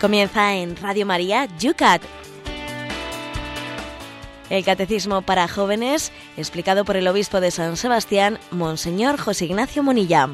Comienza en Radio María Yucat. El Catecismo para Jóvenes, explicado por el Obispo de San Sebastián, Monseñor José Ignacio Monilla.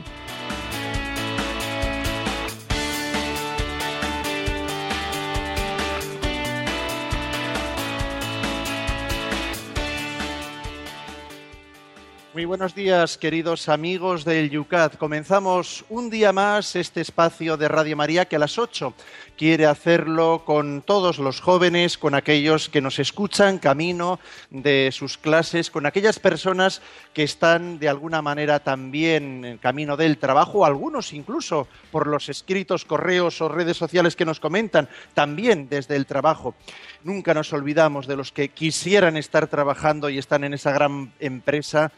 Muy buenos días, queridos amigos del Yucat. Comenzamos un día más este espacio de Radio María que a las 8 quiere hacerlo con todos los jóvenes, con aquellos que nos escuchan camino de sus clases, con aquellas personas que están de alguna manera también en camino del trabajo, algunos incluso por los escritos, correos o redes sociales que nos comentan, también desde el trabajo. Nunca nos olvidamos de los que quisieran estar trabajando y están en esa gran empresa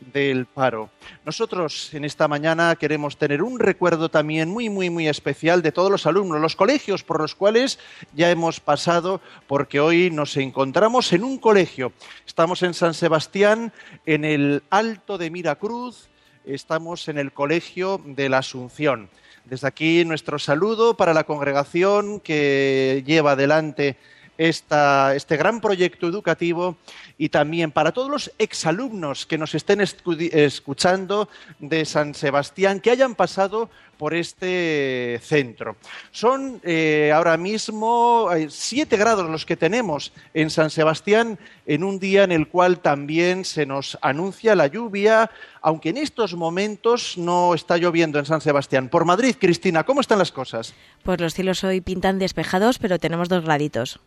del paro. Nosotros en esta mañana queremos tener un recuerdo también muy, muy, muy especial de todos los alumnos, los colegios por los cuales ya hemos pasado, porque hoy nos encontramos en un colegio. Estamos en San Sebastián, en el Alto de Miracruz, estamos en el Colegio de la Asunción. Desde aquí nuestro saludo para la congregación que lleva adelante esta, este gran proyecto educativo y también para todos los exalumnos que nos estén escuchando de San Sebastián, que hayan pasado por este centro. Son eh, ahora mismo eh, siete grados los que tenemos en San Sebastián en un día en el cual también se nos anuncia la lluvia, aunque en estos momentos no está lloviendo en San Sebastián. Por Madrid, Cristina, ¿cómo están las cosas? Pues los cielos hoy pintan despejados, pero tenemos dos graditos.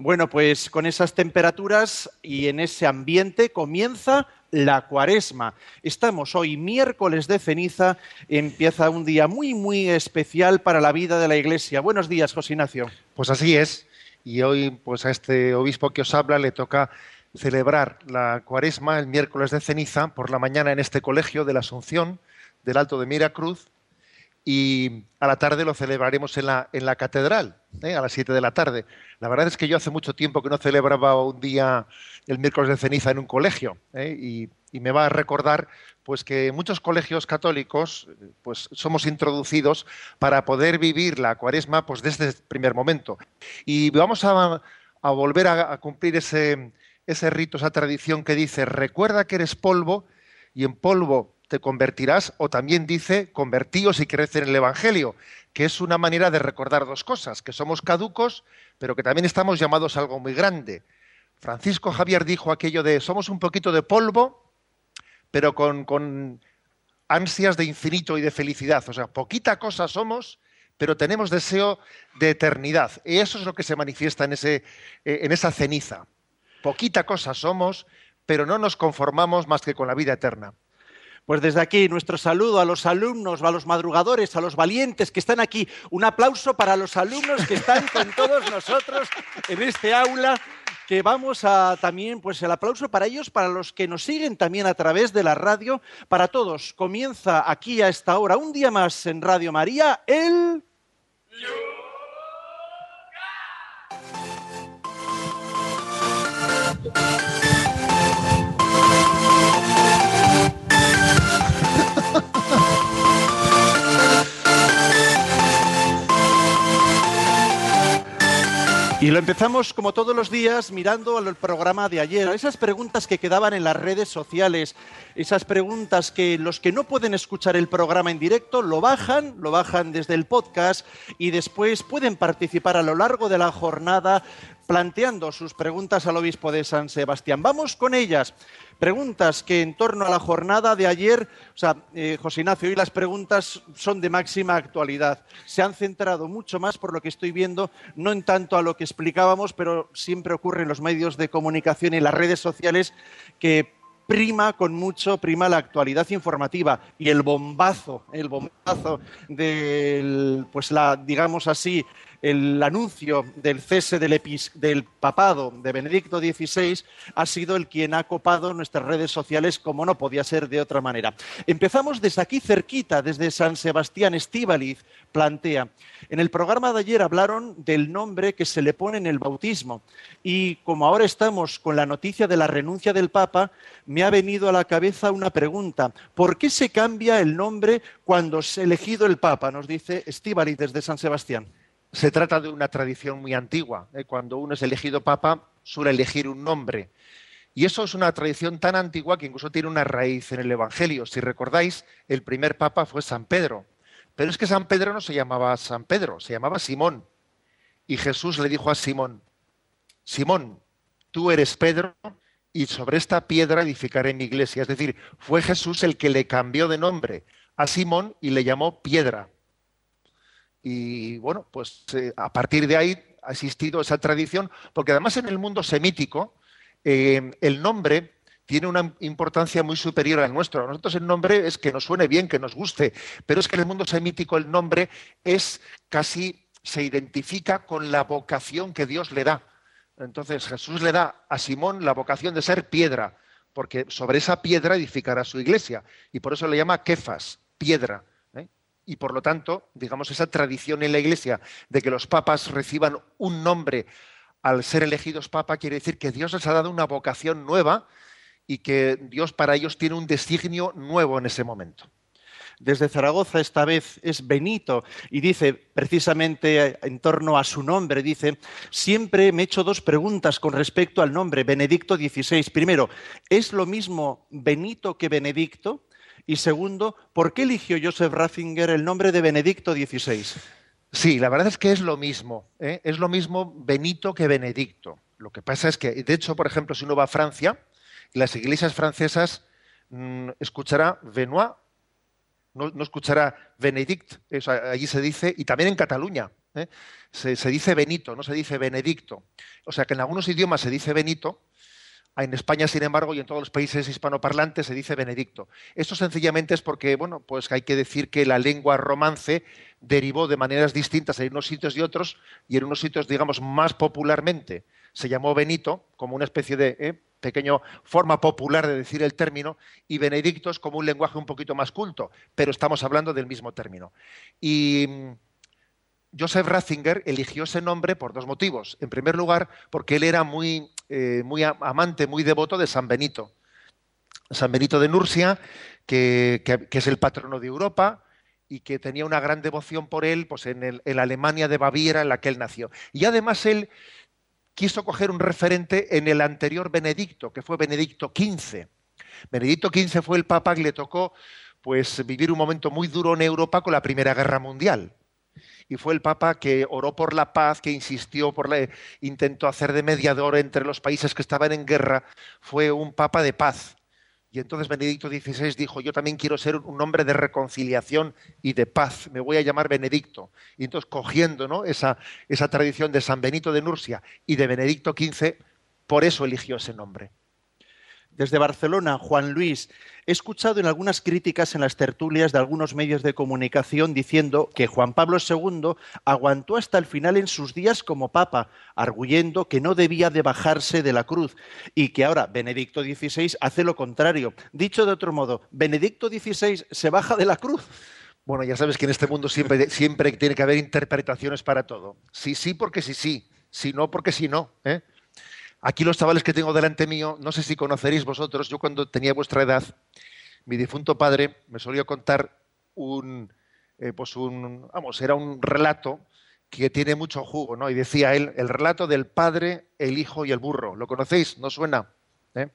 Bueno, pues con esas temperaturas y en ese ambiente comienza la cuaresma. Estamos hoy miércoles de ceniza, empieza un día muy, muy especial para la vida de la Iglesia. Buenos días, José Ignacio. Pues así es, y hoy pues a este obispo que os habla le toca celebrar la cuaresma el miércoles de ceniza por la mañana en este colegio de la Asunción del Alto de Miracruz y a la tarde lo celebraremos en la, en la catedral, ¿eh? a las 7 de la tarde. La verdad es que yo hace mucho tiempo que no celebraba un día el miércoles de ceniza en un colegio ¿eh? y, me va a recordar pues que muchos colegios católicos pues somos introducidos para poder vivir la cuaresma pues desde el primer momento. Y vamos a, volver a, a cumplir ese, ese rito, esa tradición que dice, recuerda que eres polvo y en polvo te convertirás, o también dice, convertíos y creced en el Evangelio, que es una manera de recordar dos cosas, que somos caducos, pero que también estamos llamados a algo muy grande. Francisco Javier dijo aquello de, somos un poquito de polvo, pero con, con ansias de infinito y de felicidad. O sea, poquita cosa somos, pero tenemos deseo de eternidad. Y eso es lo que se manifiesta en, ese, eh, en esa ceniza. Poquita cosa somos, pero no nos conformamos más que con la vida eterna. Pues desde aquí nuestro saludo a los alumnos, a los madrugadores, a los valientes que están aquí. Un aplauso para los alumnos que están con todos nosotros en este aula que vamos a también, pues el aplauso para ellos, para los que nos siguen también a través de la radio, para todos. Comienza aquí a esta hora, un día más en Radio María, el... Y lo empezamos como todos los días mirando al programa de ayer, esas preguntas que quedaban en las redes sociales, esas preguntas que los que no pueden escuchar el programa en directo lo bajan, lo bajan desde el podcast y después pueden participar a lo largo de la jornada planteando sus preguntas al obispo de San Sebastián. Vamos con ellas. Preguntas que en torno a la jornada de ayer, o sea, eh, José Ignacio, hoy las preguntas son de máxima actualidad. Se han centrado mucho más, por lo que estoy viendo, no en tanto a lo que explicábamos, pero siempre ocurre en los medios de comunicación y las redes sociales que prima con mucho, prima la actualidad informativa y el bombazo, el bombazo del, pues la, digamos así, el anuncio del cese del, del, papado de Benedicto XVI ha sido el quien ha copado nuestras redes sociales como no podía ser de otra manera. Empezamos desde aquí cerquita, desde San Sebastián Estíbaliz, plantea. En el programa de ayer hablaron del nombre que se le pone en el bautismo y como ahora estamos con la noticia de la renuncia del Papa, me ha venido a la cabeza una pregunta. ¿Por qué se cambia el nombre cuando es elegido el Papa? Nos dice Estíbaliz desde San Sebastián. Se trata de una tradición muy antigua. ¿eh? Cuando uno es elegido papa, suele elegir un nombre. Y eso es una tradición tan antigua que incluso tiene una raíz en el Evangelio. Si recordáis, el primer papa fue San Pedro. Pero es que San Pedro no se llamaba San Pedro, se llamaba Simón. Y Jesús le dijo a Simón, Simón, tú eres Pedro y sobre esta piedra edificaré mi iglesia. Es decir, fue Jesús el que le cambió de nombre a Simón y le llamó piedra. Y bueno, pues eh, a partir de ahí ha existido esa tradición, porque además en el mundo semítico eh, el nombre tiene una importancia muy superior al nuestro. A nosotros el nombre es que nos suene bien, que nos guste, pero es que en el mundo semítico el nombre es casi, se identifica con la vocación que Dios le da. Entonces Jesús le da a Simón la vocación de ser piedra, porque sobre esa piedra edificará su iglesia, y por eso le llama Kefas, piedra y por lo tanto, digamos, esa tradición en la Iglesia de que los papas reciban un nombre al ser elegidos papa quiere decir que Dios les ha dado una vocación nueva y que Dios para ellos tiene un designio nuevo en ese momento. Desde Zaragoza esta vez es Benito y dice precisamente en torno a su nombre, dice, siempre me he hecho dos preguntas con respecto al nombre, Benedicto XVI. Primero, ¿es lo mismo Benito que Benedicto? Y segundo, ¿por qué eligió Joseph Ratzinger el nombre de Benedicto XVI? Sí, la verdad es que es lo mismo. ¿eh? Es lo mismo Benito que Benedicto. Lo que pasa es que, de hecho, por ejemplo, si uno va a Francia, las iglesias francesas mm, escuchará Benoit, no, escuchará Benedict, allí se dice, y también en Cataluña. ¿eh? Se, dice Benito, no se dice Benedicto. O sea que en algunos idiomas se dice Benito, en España, sin embargo, y en todos los países hispanoparlantes se dice Benedicto. Esto sencillamente es porque, bueno, pues hay que decir que la lengua romance derivó de maneras distintas en unos sitios y otros, y en unos sitios, digamos, más popularmente se llamó Benito, como una especie de ¿eh? pequeña forma popular de decir el término, y Benedicto es como un lenguaje un poquito más culto, pero estamos hablando del mismo término. Y mm, Joseph Ratzinger eligió ese nombre por dos motivos. En primer lugar, porque él era muy, eh, muy amante, muy devoto de San Benito. San Benito de Nursia, que, es el patrono de Europa y que tenía una gran devoción por él pues en, la Alemania de Baviera en la que él nació. Y además él quiso coger un referente en el anterior Benedicto, que fue Benedicto XV. Benedicto XV fue el papa que le tocó pues, vivir un momento muy duro en Europa con la Primera Guerra Mundial y fue el Papa que oró por la paz, que insistió por la, intentó hacer de mediador entre los países que estaban en guerra, fue un Papa de paz. Y entonces Benedicto XVI dijo, yo también quiero ser un hombre de reconciliación y de paz, me voy a llamar Benedicto. Y entonces cogiendo ¿no? esa, esa tradición de San Benito de Nursia y de Benedicto XV, por eso eligió ese nombre. Desde Barcelona, Juan Luis, he escuchado en algunas críticas en las tertulias de algunos medios de comunicación diciendo que Juan Pablo II aguantó hasta el final en sus días como papa, arguyendo que no debía de bajarse de la cruz y que ahora Benedicto XVI hace lo contrario. Dicho de otro modo, ¿Benedicto XVI se baja de la cruz? Bueno, ya sabes que en este mundo siempre, siempre tiene que haber interpretaciones para todo. Sí, sí, porque sí, sí. Si no, porque sí, no. ¿eh? Aquí los chavales que tengo delante mío, no sé si conoceréis vosotros, yo cuando tenía vuestra edad, mi difunto padre me solía contar un, eh, pues un, vamos, era un relato que tiene mucho jugo, ¿no? Y decía él, el relato del padre, el hijo y el burro. ¿Lo conocéis? ¿No suena? ¿Eh?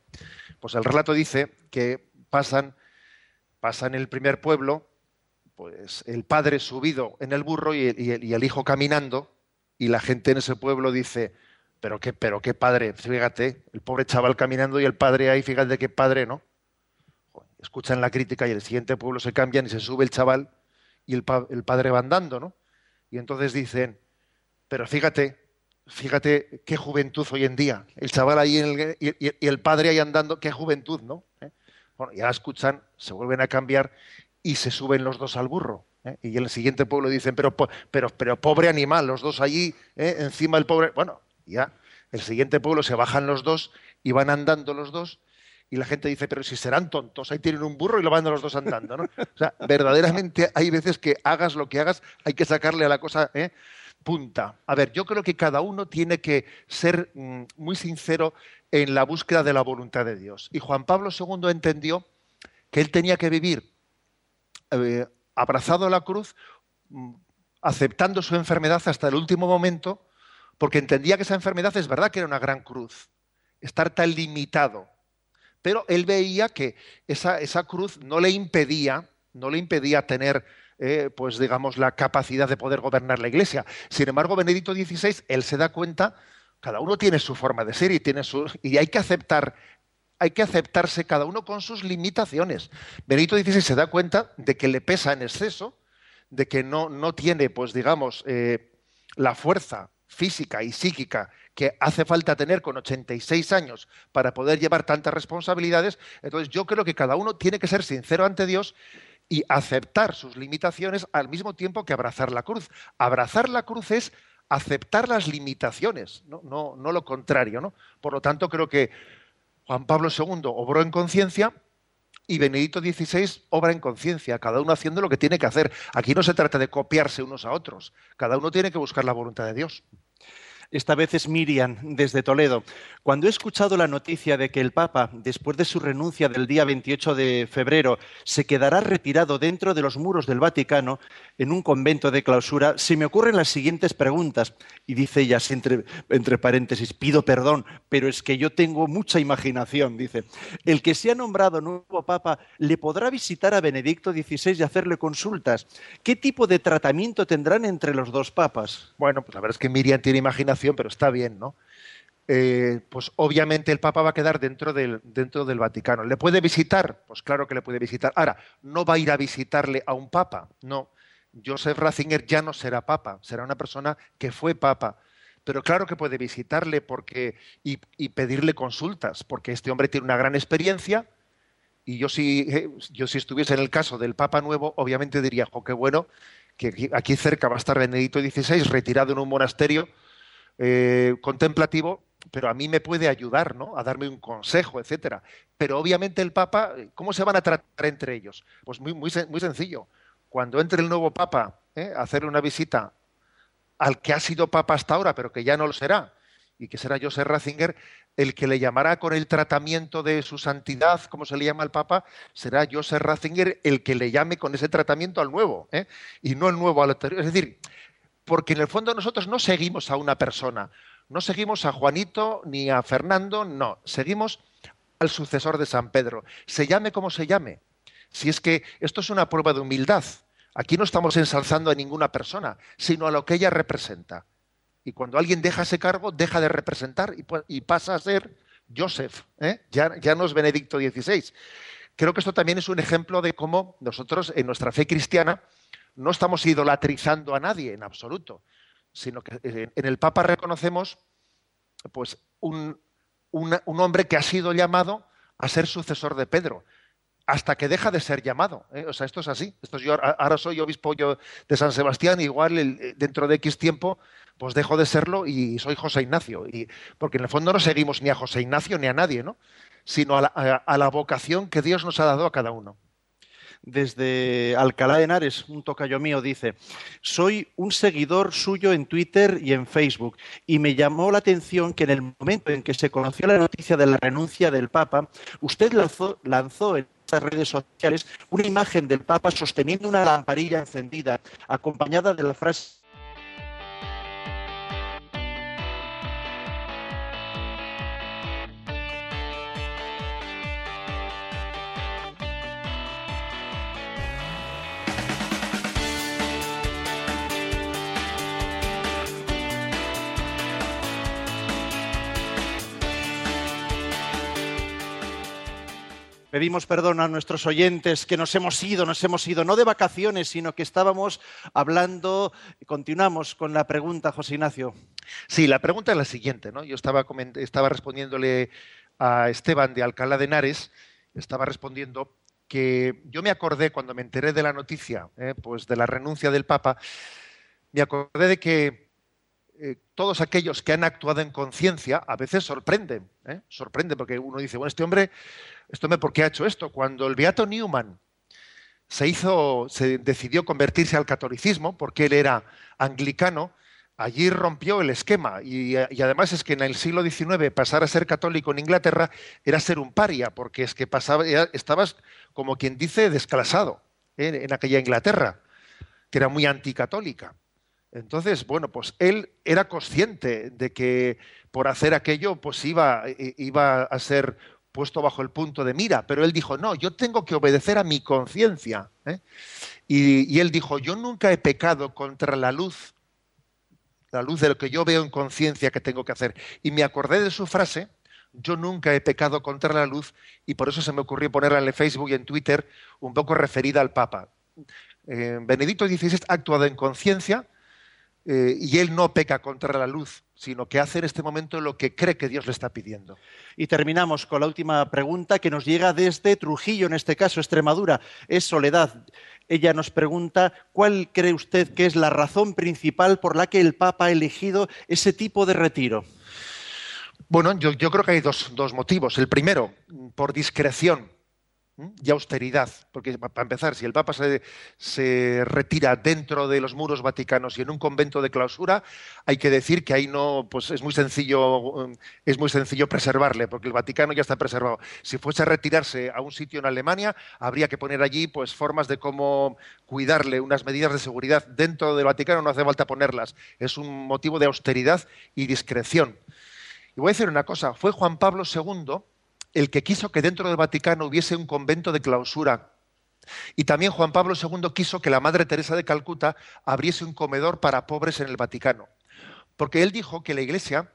Pues el relato dice que pasan, pasan el primer pueblo, pues el padre subido en el burro y y el hijo caminando, y la gente en ese pueblo dice, pero qué, pero qué padre, fíjate, el pobre chaval caminando y el padre ahí, fíjate qué padre, ¿no? Escuchan la crítica y el siguiente pueblo se cambian y se sube el chaval y el, padre va andando, ¿no? Y entonces dicen, pero fíjate, fíjate qué juventud hoy en día. El chaval ahí el, y, el padre ahí andando, qué juventud, ¿no? ¿Eh? Bueno, ya escuchan, se vuelven a cambiar y se suben los dos al burro. ¿eh? Y en el siguiente pueblo dicen, pero, pero, pero pobre animal, los dos allí, ¿eh? encima el pobre. Bueno, ya, el siguiente pueblo se bajan los dos y van andando los dos y la gente dice, pero si serán tontos, ahí tienen un burro y lo van los dos andando, ¿no? O sea, verdaderamente hay veces que hagas lo que hagas, hay que sacarle a la cosa ¿eh? punta. A ver, yo creo que cada uno tiene que ser mm, muy sincero en la búsqueda de la voluntad de Dios. Y Juan Pablo II entendió que él tenía que vivir eh, abrazado a la cruz mm, aceptando su enfermedad hasta el último momento, porque entendía que esa enfermedad es verdad que era una gran cruz, estar tan limitado. Pero él veía que esa, esa cruz no le impedía, no le impedía tener, eh, pues digamos, la capacidad de poder gobernar la iglesia. Sin embargo, Benedicto XVI, él se da cuenta, cada uno tiene su forma de ser y, tiene su, y hay que aceptar hay que aceptarse cada uno con sus limitaciones. Benedicto XVI se da cuenta de que le pesa en exceso, de que no, no tiene, pues digamos, eh, la fuerza física y psíquica que hace falta tener con 86 años para poder llevar tantas responsabilidades. Entonces yo creo que cada uno tiene que ser sincero ante Dios y aceptar sus limitaciones al mismo tiempo que abrazar la cruz. Abrazar la cruz es aceptar las limitaciones, no, lo contrario. ¿no? Por lo tanto, creo que Juan Pablo II obró en conciencia y Benedicto XVI obra en conciencia, cada uno haciendo lo que tiene que hacer. Aquí no se trata de copiarse unos a otros, cada uno tiene que buscar la voluntad de Dios. Esta vez es Miriam, desde Toledo. Cuando he escuchado la noticia de que el Papa, después de su renuncia del día 28 de febrero, se quedará retirado dentro de los muros del Vaticano en un convento de clausura, se me ocurren las siguientes preguntas. Y dice ella, entre, entre paréntesis, pido perdón, pero es que yo tengo mucha imaginación. Dice, el que se ha nombrado nuevo Papa le podrá visitar a Benedicto XVI y hacerle consultas. ¿Qué tipo de tratamiento tendrán entre los dos papas? Bueno, pues la verdad es que Miriam tiene imaginación pero está bien, ¿no? Eh, pues obviamente el Papa va a quedar dentro del, dentro del Vaticano. ¿Le puede visitar? Pues claro que le puede visitar. Ahora, no va a ir a visitarle a un Papa, no. Joseph Ratzinger ya no será Papa, será una persona que fue Papa. Pero claro que puede visitarle porque, y, pedirle consultas, porque este hombre tiene una gran experiencia. Y yo si, eh, yo si estuviese en el caso del Papa nuevo, obviamente diría, jo, qué bueno, que aquí cerca va a estar Benedicto XVI, retirado en un monasterio, eh, contemplativo, pero a mí me puede ayudar, ¿no? A darme un consejo, etcétera. Pero obviamente el Papa, ¿cómo se van a tratar entre ellos? Pues muy, sencillo. Cuando entre el nuevo Papa ¿eh? a hacerle una visita al que ha sido Papa hasta ahora, pero que ya no lo será, y que será Joseph Ratzinger, el que le llamará con el tratamiento de su santidad, como se le llama al Papa, será Joseph Ratzinger el que le llame con ese tratamiento al nuevo, ¿eh? y no el nuevo al anterior. Es decir, porque en el fondo nosotros no seguimos a una persona, no seguimos a Juanito ni a Fernando, no, seguimos al sucesor de San Pedro, se llame como se llame. Si es que esto es una prueba de humildad, aquí no estamos ensalzando a ninguna persona, sino a lo que ella representa. Y cuando alguien deja ese cargo, deja de representar y, pasa a ser Joseph, ¿eh? ya, ya no es Benedicto XVI. Creo que esto también es un ejemplo de cómo nosotros en nuestra fe cristiana no estamos idolatrizando a nadie en absoluto, sino que eh, en el Papa reconocemos pues, un, hombre que ha sido llamado a ser sucesor de Pedro, hasta que deja de ser llamado. ¿eh? O sea, esto es así. Esto ahora soy obispo yo de San Sebastián, igual eh, dentro de X tiempo, pues dejo de serlo y soy José Ignacio. Y, porque en el fondo no seguimos ni a José Ignacio ni a nadie, ¿no? sino a la vocación que Dios nos ha dado a cada uno desde Alcalá de Henares, un tocayo mío, dice, soy un seguidor suyo en Twitter y en Facebook y me llamó la atención que en el momento en que se conoció la noticia de la renuncia del Papa, usted lanzó, lanzó en estas redes sociales una imagen del Papa sosteniendo una lamparilla encendida, acompañada de la frase Pedimos perdón a nuestros oyentes que nos hemos ido, nos hemos ido, no de vacaciones, sino que estábamos hablando, continuamos con la pregunta, José Ignacio. Sí, la pregunta es la siguiente, ¿no? Yo estaba, respondiéndole a Esteban de Alcalá de Henares, estaba respondiendo que yo me acordé cuando me enteré de la noticia, ¿eh? pues de la renuncia del Papa, me acordé de que eh, todos aquellos que han actuado en conciencia a veces sorprenden, ¿eh? sorprenden porque uno dice, bueno, este hombre esto me por qué ha hecho esto. Cuando el Beato Newman se hizo, se decidió convertirse al catolicismo, porque él era anglicano, allí rompió el esquema. Y, además es que en el siglo XIX pasar a ser católico en Inglaterra era ser un paria, porque es que pasaba, estabas, como quien dice, desclasado ¿eh? en aquella Inglaterra, que era muy anticatólica. Entonces, bueno, pues él era consciente de que por hacer aquello, pues iba, iba a ser puesto bajo el punto de mira, pero él dijo, no, yo tengo que obedecer a mi conciencia. ¿eh? Y, y, él dijo, yo nunca he pecado contra la luz, la luz de lo que yo veo en conciencia que tengo que hacer. Y me acordé de su frase, yo nunca he pecado contra la luz, y por eso se me ocurrió ponerla en Facebook y en Twitter un poco referida al Papa. Eh, Benedicto XVI ha actuado en conciencia eh, y él no peca contra la luz, sino que hace en este momento lo que cree que Dios le está pidiendo. Y terminamos con la última pregunta que nos llega desde Trujillo, en este caso Extremadura. Es Soledad. Ella nos pregunta, ¿cuál cree usted que es la razón principal por la que el Papa ha elegido ese tipo de retiro? Bueno, yo, yo creo que hay dos, dos motivos. El primero, por discreción y austeridad. Porque, para empezar, si el Papa se, retira dentro de los muros vaticanos y en un convento de clausura, hay que decir que ahí no, pues es muy sencillo, es muy sencillo preservarle, porque el Vaticano ya está preservado. Si fuese a retirarse a un sitio en Alemania, habría que poner allí pues formas de cómo cuidarle, unas medidas de seguridad. Dentro del Vaticano no hace falta ponerlas. Es un motivo de austeridad y discreción. Y voy a decir una cosa, fue Juan Pablo II el que quiso que dentro del Vaticano hubiese un convento de clausura. Y también Juan Pablo II quiso que la Madre Teresa de Calcuta abriese un comedor para pobres en el Vaticano. Porque él dijo que la Iglesia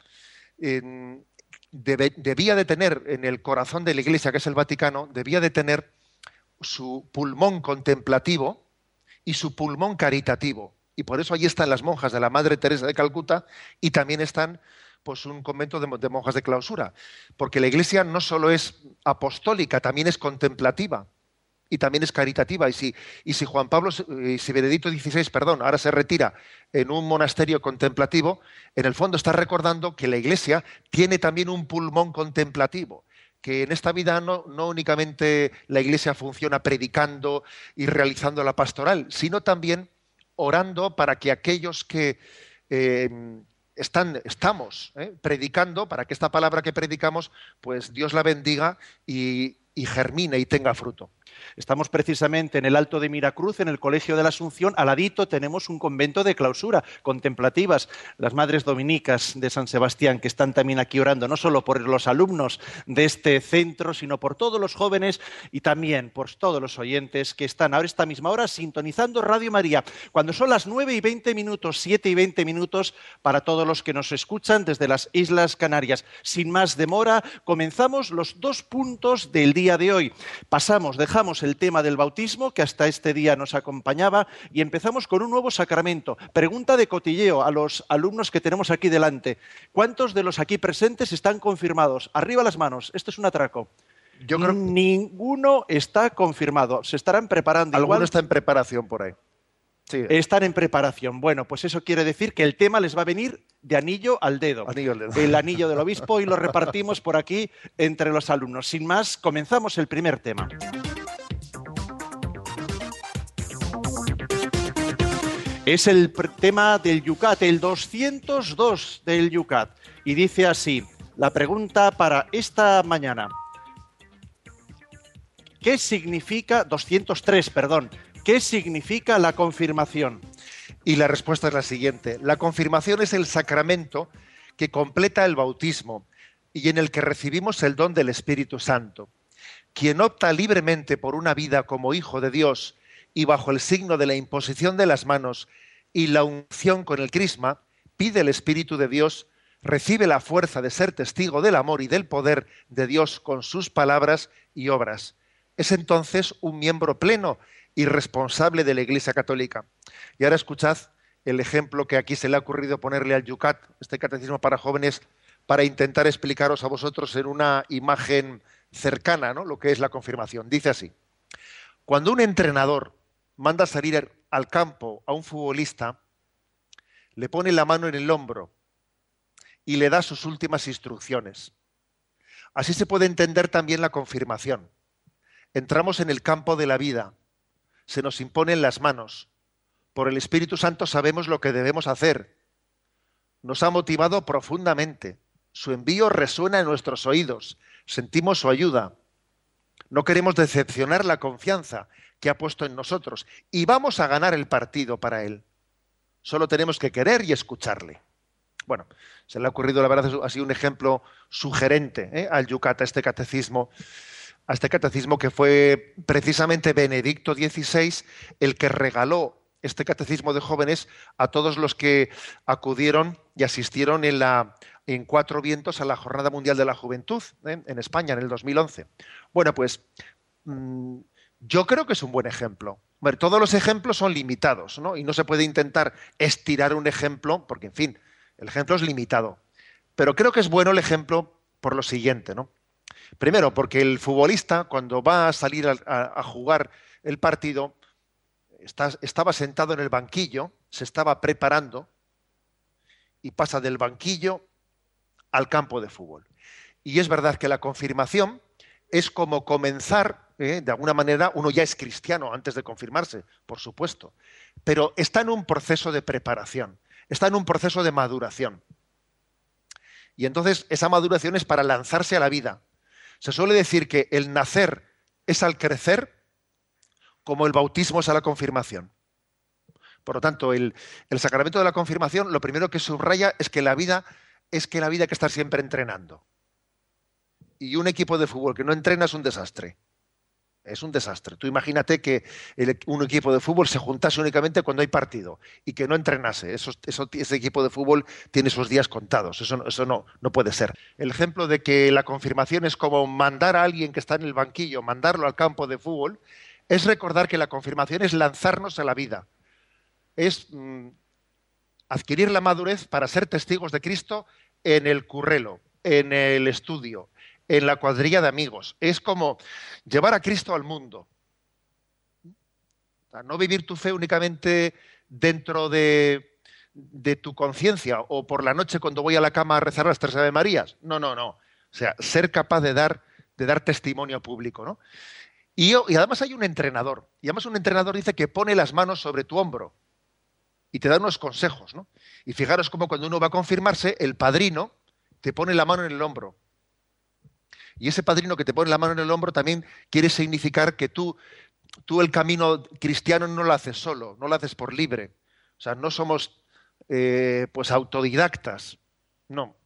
debía de tener en el corazón de la Iglesia, que es el Vaticano, debía de tener su pulmón contemplativo y su pulmón caritativo. Y por eso allí están las monjas de la Madre Teresa de Calcuta y también están pues un convento de, monjas de clausura, porque la Iglesia no solo es apostólica, también es contemplativa y también es caritativa. Y si, y si Juan Pablo, y si Benedicto XVI, perdón, ahora se retira en un monasterio contemplativo, en el fondo está recordando que la Iglesia tiene también un pulmón contemplativo que en esta vida no, no, únicamente la Iglesia funciona predicando y realizando la pastoral, sino también orando para que aquellos que, eh, estamos ¿eh? predicando para que esta palabra que predicamos, pues Dios la bendiga y, y germine y tenga fruto. Estamos precisamente en el Alto de Miracruz, en el Colegio de la Asunción. Al ladito tenemos un convento de clausura, contemplativas, las Madres Dominicas de San Sebastián, que están también aquí orando, no solo por los alumnos de este centro, sino por todos los jóvenes y también por todos los oyentes que están ahora esta misma hora sintonizando Radio María, cuando son las nueve y veinte minutos, siete y veinte minutos para todos los que nos escuchan desde las Islas Canarias. Sin más demora, comenzamos los dos puntos del día de hoy. Pasamos, dejamos el tema del bautismo, que hasta este día nos acompañaba, y empezamos con un nuevo sacramento. Pregunta de cotilleo a los alumnos que tenemos aquí delante. ¿Cuántos de los aquí presentes están confirmados? Arriba las manos. Esto es un atraco. Yo creo... Ninguno está confirmado. Se estarán preparando. Alguno está en preparación por ahí. Sí. Están en preparación. Bueno, pues eso quiere decir que el tema les va a venir de anillo al dedo. Anillo al dedo. El anillo del obispo y lo repartimos por aquí entre los alumnos. Sin más, comenzamos el primer tema. Es el tema del Yucat, el 202 del Yucat. Y dice así, la pregunta para esta mañana. ¿Qué significa, 203, perdón, qué significa la confirmación? Y la respuesta es la siguiente. La confirmación es el sacramento que completa el bautismo y en el que recibimos el don del Espíritu Santo. Quien opta libremente por una vida como hijo de Dios y bajo el signo de la imposición de las manos y la unción con el crisma, pide el Espíritu de Dios, recibe la fuerza de ser testigo del amor y del poder de Dios con sus palabras y obras. Es entonces un miembro pleno y responsable de la Iglesia Católica. Y ahora escuchad el ejemplo que aquí se le ha ocurrido ponerle al Yucat, este catecismo para jóvenes, para intentar explicaros a vosotros en una imagen cercana, ¿no? Lo que es la confirmación. Dice así: Cuando un entrenador manda salir al campo a un futbolista, le pone la mano en el hombro y le da sus últimas instrucciones. Así se puede entender también la confirmación. Entramos en el campo de la vida, se nos imponen las manos. Por el Espíritu Santo sabemos lo que debemos hacer. Nos ha motivado profundamente. Su envío resuena en nuestros oídos. Sentimos su ayuda. No queremos decepcionar la confianza que ha puesto en nosotros y vamos a ganar el partido para Él. Solo tenemos que querer y escucharle. Bueno, se le ha ocurrido, la verdad, ha sido un ejemplo sugerente ¿eh? al Yucat, a este catecismo, a este catecismo que fue precisamente Benedicto XVI el que regaló este catecismo de jóvenes a todos los que acudieron y asistieron en, la, en Cuatro Vientos a la Jornada Mundial de la Juventud ¿eh? en España en el 2011. Bueno, pues mm, yo creo que es un buen ejemplo. todos los ejemplos son limitados, ¿no? Y no se puede intentar estirar un ejemplo, porque, en fin, el ejemplo es limitado. Pero creo que es bueno el ejemplo por lo siguiente, ¿no? Primero, porque el futbolista, cuando va a salir a, jugar el partido, estaba sentado en el banquillo, se estaba preparando y pasa del banquillo al campo de fútbol. Y es verdad que la confirmación es como comenzar, ¿eh? de alguna manera, uno ya es cristiano antes de confirmarse, por supuesto, pero está en un proceso de preparación, está en un proceso de maduración. Y entonces esa maduración es para lanzarse a la vida. Se suele decir que el nacer es al crecer como el bautismo es a la confirmación. Por lo tanto, el, el, sacramento de la confirmación, lo primero que subraya es que la vida es que la vida hay que estar siempre entrenando y un equipo de fútbol que no entrena es un desastre. Es un desastre. Tú imagínate que un equipo de fútbol se juntase únicamente cuando hay partido y que no entrenase. Eso, ese equipo de fútbol tiene sus días contados. Eso, no, no puede ser. El ejemplo de que la confirmación es como mandar a alguien que está en el banquillo, mandarlo al campo de fútbol, es recordar que la confirmación es lanzarnos a la vida. Es mm, adquirir la madurez para ser testigos de Cristo en el currelo, en el estudio, en la cuadrilla de amigos. Es como llevar a Cristo al mundo. no vivir tu fe únicamente dentro de, tu conciencia o por la noche cuando voy a la cama a rezar las tres Ave Marías. No, no, no. O sea, ser capaz de dar, de dar testimonio público. ¿no? Y, y además hay un entrenador. Y además un entrenador dice que pone las manos sobre tu hombro y te da unos consejos. ¿no? Y fijaros cómo cuando uno va a confirmarse, el padrino te pone la mano en el hombro y ese padrino que te pone la mano en el hombro también quiere significar que tú, tú el camino cristiano no lo haces solo, no lo haces por libre. O sea, no somos eh, pues autodidactas. No.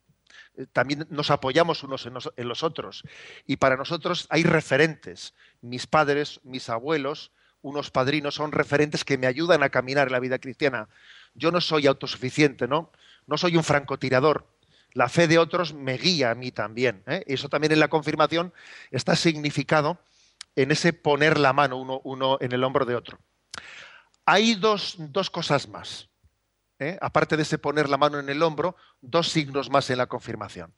Eh, también nos apoyamos unos en los otros. Y para nosotros hay referentes. Mis padres, mis abuelos, unos padrinos son referentes que me ayudan a caminar en la vida cristiana. Yo no soy autosuficiente, ¿no? No soy un francotirador la fe de otros me guía a mí también. ¿eh? Eso también en la confirmación está significado en ese poner la mano uno, en el hombro de otro. Hay dos, cosas más. ¿eh? Aparte de ese poner la mano en el hombro, dos signos más en la confirmación.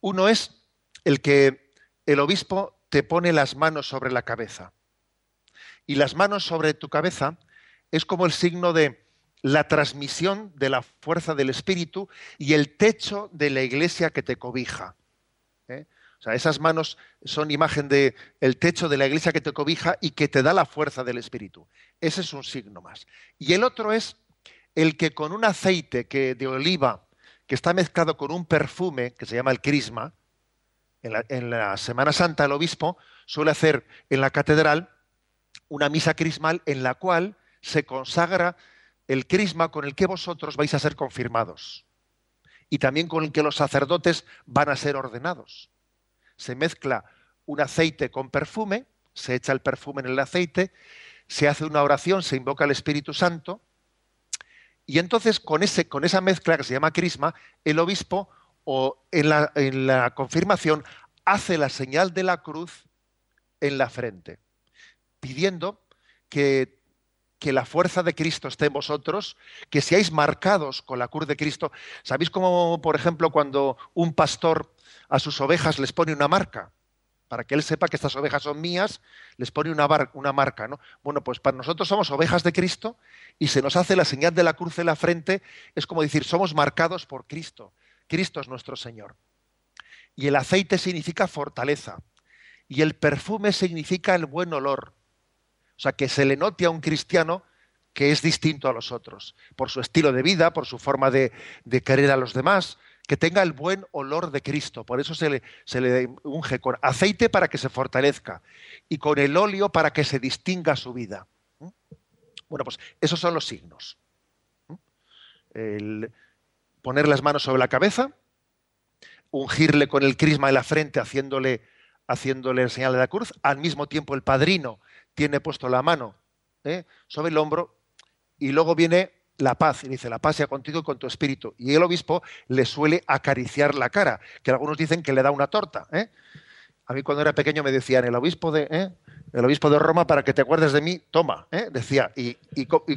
Uno es el que el obispo te pone las manos sobre la cabeza. Y las manos sobre tu cabeza es como el signo de la transmisión de la fuerza del Espíritu y el techo de la iglesia que te cobija. ¿eh? O sea, esas manos son imagen del el techo de la iglesia que te cobija y que te da la fuerza del Espíritu. Ese es un signo más. Y el otro es el que con un aceite que, de oliva que está mezclado con un perfume que se llama el crisma, en la, en la Semana Santa el obispo suele hacer en la catedral una misa crismal en la cual se consagra el crisma con el que vosotros vais a ser confirmados y también con el que los sacerdotes van a ser ordenados. Se mezcla un aceite con perfume, se echa el perfume en el aceite, se hace una oración, se invoca al Espíritu Santo y entonces con, ese, con esa mezcla que se llama crisma, el obispo o en la, en la confirmación hace la señal de la cruz en la frente, pidiendo que que la fuerza de Cristo esté en vosotros, que seáis marcados con la cruz de Cristo. ¿Sabéis cómo, por ejemplo, cuando un pastor a sus ovejas les pone una marca? Para que él sepa que estas ovejas son mías, les pone una, una marca, ¿no? Bueno, pues para nosotros somos ovejas de Cristo y se nos hace la señal de la cruz en la frente, es como decir, somos marcados por Cristo. Cristo es nuestro Señor. Y el aceite significa fortaleza. Y el perfume significa el buen olor. O sea, que se le note a un cristiano que es distinto a los otros, por su estilo de vida, por su forma de, querer a los demás, que tenga el buen olor de Cristo. Por eso se le, se unge con aceite para que se fortalezca y con el óleo para que se distinga su vida. ¿Mm? Bueno, pues esos son los signos. ¿Mm? poner las manos sobre la cabeza, ungirle con el crisma en la frente haciéndole, haciéndole el señal de la cruz, al mismo tiempo el padrino tiene puesto la mano ¿eh? sobre el hombro y luego viene la paz, y dice, la paz sea contigo y con tu espíritu. Y el obispo le suele acariciar la cara, que algunos dicen que le da una torta. ¿eh? A mí cuando era pequeño me decían, el obispo de, ¿eh? El obispo de Roma, para que te acuerdes de mí, toma, ¿eh? decía, y,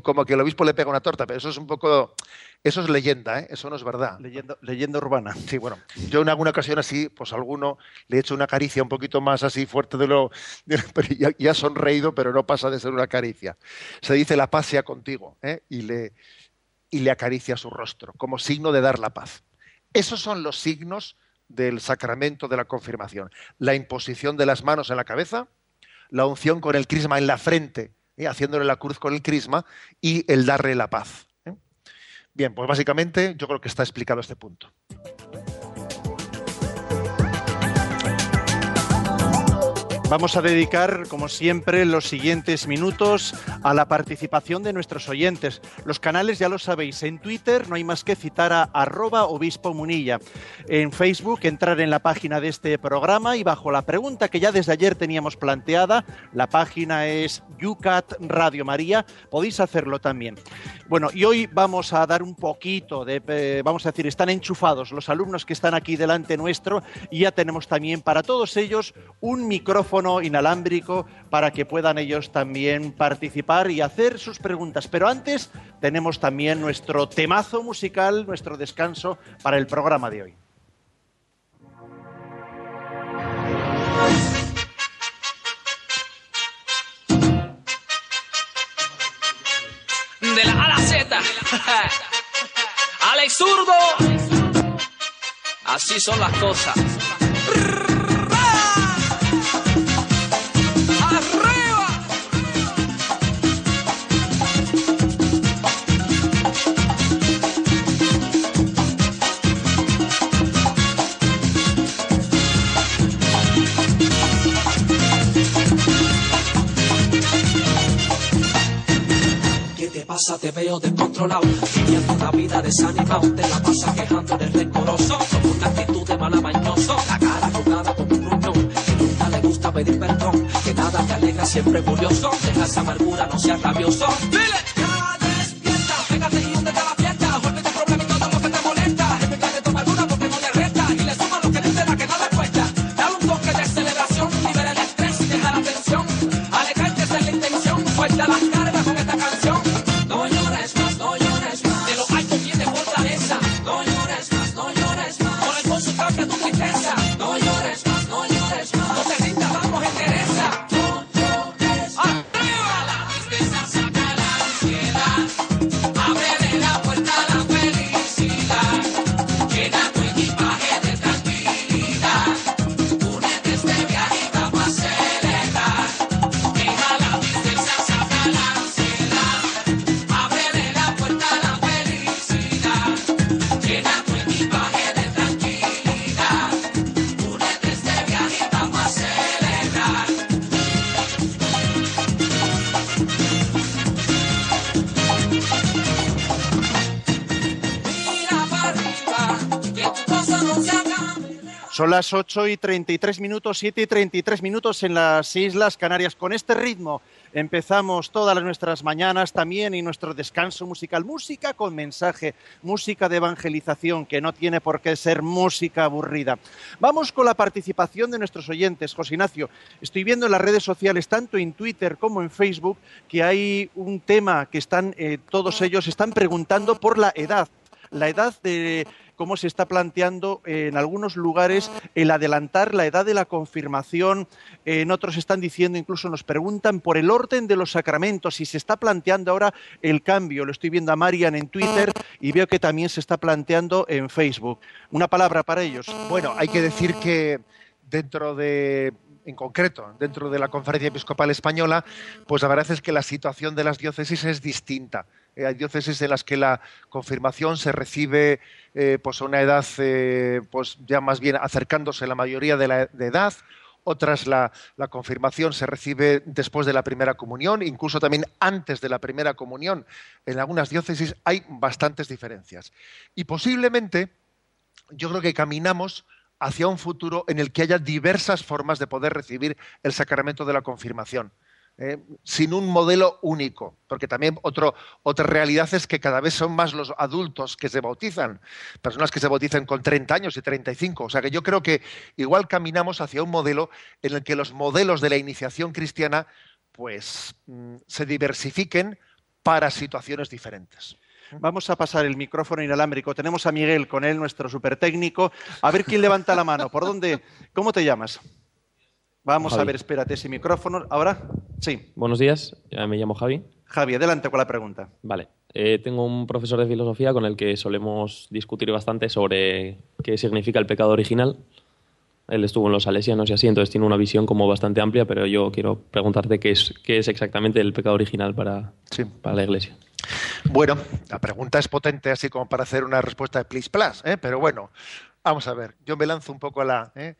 como que el obispo le pega una torta, pero eso es un poco, eso es leyenda, ¿eh? eso no es verdad. Leyenda, urbana. Sí, bueno, yo en alguna ocasión así, pues a alguno le he hecho una caricia un poquito más así fuerte de lo, pero ya, sonreído, pero no pasa de ser una caricia. Se dice la paz sea contigo, ¿eh? y, le, y le acaricia su rostro, como signo de dar la paz. Esos son los signos del sacramento de la confirmación. La imposición de las manos en la cabeza, la unción con el crisma en la frente, ¿eh? haciéndole la cruz con el crisma, y el darle la paz. ¿eh? Bien, pues básicamente yo creo que está explicado este punto. Vamos a dedicar, como siempre, los siguientes minutos a la participación de nuestros oyentes. Los canales ya lo sabéis. En Twitter no hay más que citar a arroba obispo munilla. En Facebook entrar en la página de este programa y bajo la pregunta que ya desde ayer teníamos planteada, la página es Yucat Radio María, podéis hacerlo también. Bueno, y hoy vamos a dar un poquito de, eh, vamos a decir, están enchufados los alumnos que están aquí delante nuestro y ya tenemos también para todos ellos un micrófono inalámbrico para que puedan ellos también participar y hacer sus preguntas. Pero antes tenemos también nuestro temazo musical, nuestro descanso para el programa de hoy. De la A la Z. Alex Zurdo. Así son las cosas. Te veo descontrolado, viviendo una vida desanimado, te la pasa quejando de rencoroso, con una actitud de malamañoso, la cara jugada como un gruñón, que nunca le gusta pedir perdón, que nada te alegra, siempre curioso, deja esa amargura, no seas rabioso. ¡Dile! Las 8 y 33 minutos, 7 y 33 minutos en las Islas Canarias. Con este ritmo empezamos todas nuestras mañanas también y nuestro descanso musical. Música con mensaje, música de evangelización, que no tiene por qué ser música aburrida. Vamos con la participación de nuestros oyentes. José Ignacio, estoy viendo en las redes sociales, tanto en Twitter como en Facebook, que hay un tema que están, eh, todos ellos están preguntando por la edad la edad de cómo se está planteando en algunos lugares el adelantar la edad de la confirmación. En otros están diciendo, incluso nos preguntan por el orden de los sacramentos, si se está planteando ahora el cambio. Lo estoy viendo a Marian en Twitter y veo que también se está planteando en Facebook. Una palabra para ellos. Bueno, hay que decir que dentro de en concreto, dentro de la Conferencia Episcopal Española, pues la verdad es que la situación de las diócesis es distinta. Eh, hay diócesis en las que la confirmación se recibe eh, pues a una edad eh, pues ya más bien acercándose a la mayoría de la de edad, otras la, la, confirmación se recibe después de la primera comunión, incluso también antes de la primera comunión. En algunas diócesis hay bastantes diferencias. Y posiblemente yo creo que caminamos hacia un futuro en el que haya diversas formas de poder recibir el sacramento de la confirmación. ¿Eh? sin un modelo único, porque también otro, otra realidad es que cada vez son más los adultos que se bautizan, personas que se bautizan con 30 años y 35. O sea que yo creo que igual caminamos hacia un modelo en el que los modelos de la iniciación cristiana pues mm, se diversifiquen para situaciones diferentes. Vamos a pasar el micrófono inalámbrico. Tenemos a Miguel con él, nuestro super técnico. A ver quién levanta la mano. ¿Por dónde? ¿Cómo te llamas? Vamos a ver, espérate ese micrófono. ¿Ahora? Sí. Buenos días, me llamo Javi. Javi, adelante con la pregunta. Vale. Eh, tengo un profesor de filosofía con el que solemos discutir bastante sobre qué significa el pecado original. Él estuvo en los salesianos y así, entonces tiene una visión como bastante amplia, pero yo quiero preguntarte qué es, qué es exactamente el pecado original para, para la Iglesia. Bueno, la pregunta es potente, así como para hacer una respuesta de please plus, ¿eh? pero bueno, vamos a ver. Yo me lanzo un poco a la, ¿eh?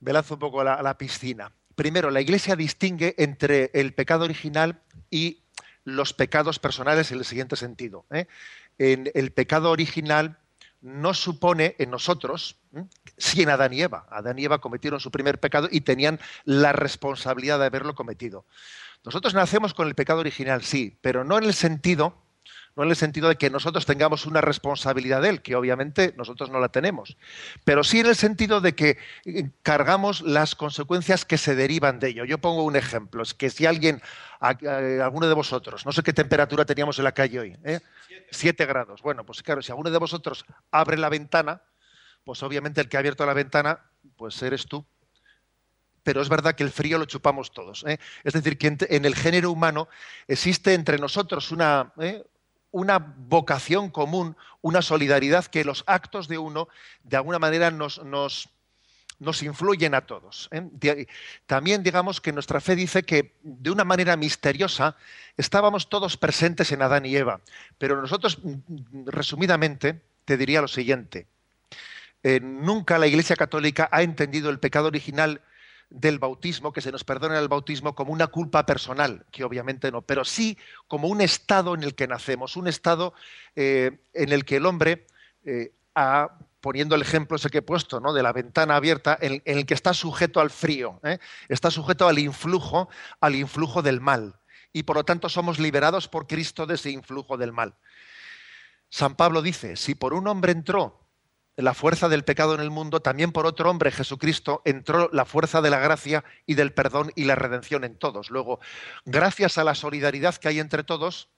Me lanzo un poco a la, piscina. Primero, la Iglesia distingue entre el pecado original y los pecados personales en el siguiente sentido. ¿eh? En el pecado original no supone en nosotros, si en Adán y Eva, Adán y Eva cometieron su primer pecado y tenían la responsabilidad de haberlo cometido. Nosotros nacemos con el pecado original, sí, pero no en el sentido no en el sentido de que nosotros tengamos una responsabilidad de él, que obviamente nosotros no la tenemos, pero sí en el sentido de que eh, cargamos las consecuencias que se derivan de ello. Yo pongo un ejemplo, es que si alguien, alguno de vosotros, no sé qué temperatura teníamos en la calle hoy, ¿eh? Siete grados. Bueno, pues claro, si alguno de vosotros abre la ventana, pues obviamente el que ha abierto la ventana, pues eres tú pero es verdad que el frío lo chupamos todos. ¿eh? Es decir, que en, el género humano existe entre nosotros una, ¿eh? Una vocación común, una solidaridad que los actos de uno de alguna manera nos, nos, nos influyen a todos. ¿eh? También digamos que nuestra fe dice que de una manera misteriosa estábamos todos presentes en Adán y Eva, pero nosotros, resumidamente, te diría lo siguiente. Eh, nunca la Iglesia Católica ha entendido el pecado original del bautismo, que se nos perdone el bautismo como una culpa personal, que obviamente no, pero sí como un estado en el que nacemos, un estado eh, en el que el hombre, eh, poniendo el ejemplo ese que he puesto, ¿no? de la ventana abierta, en, el que está sujeto al frío, ¿eh? está sujeto al influjo, al influjo del mal. Y por lo tanto somos liberados por Cristo de ese influjo del mal. San Pablo dice, si por un hombre entró la fuerza del pecado en el mundo, también por otro hombre, Jesucristo, entró la fuerza de la gracia y del perdón y la redención en todos. Luego, gracias a la solidaridad que hay entre todos,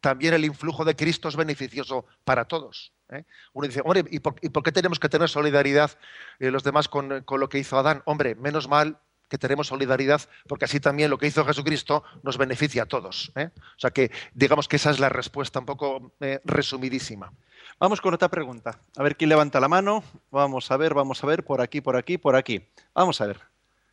también el influjo de Cristo es beneficioso para todos. ¿eh? Uno dice, hombre, ¿y por, qué tenemos que tener solidaridad eh, los demás con, con lo que hizo Adán? Hombre, menos mal que tenemos solidaridad, porque así también lo que hizo Jesucristo nos beneficia a todos. ¿eh? O sea que digamos que esa es la respuesta un poco resumidísima. Vamos con otra pregunta. A ver quién levanta la mano. Vamos a ver, vamos a ver, por aquí, por aquí, por aquí. Vamos a ver.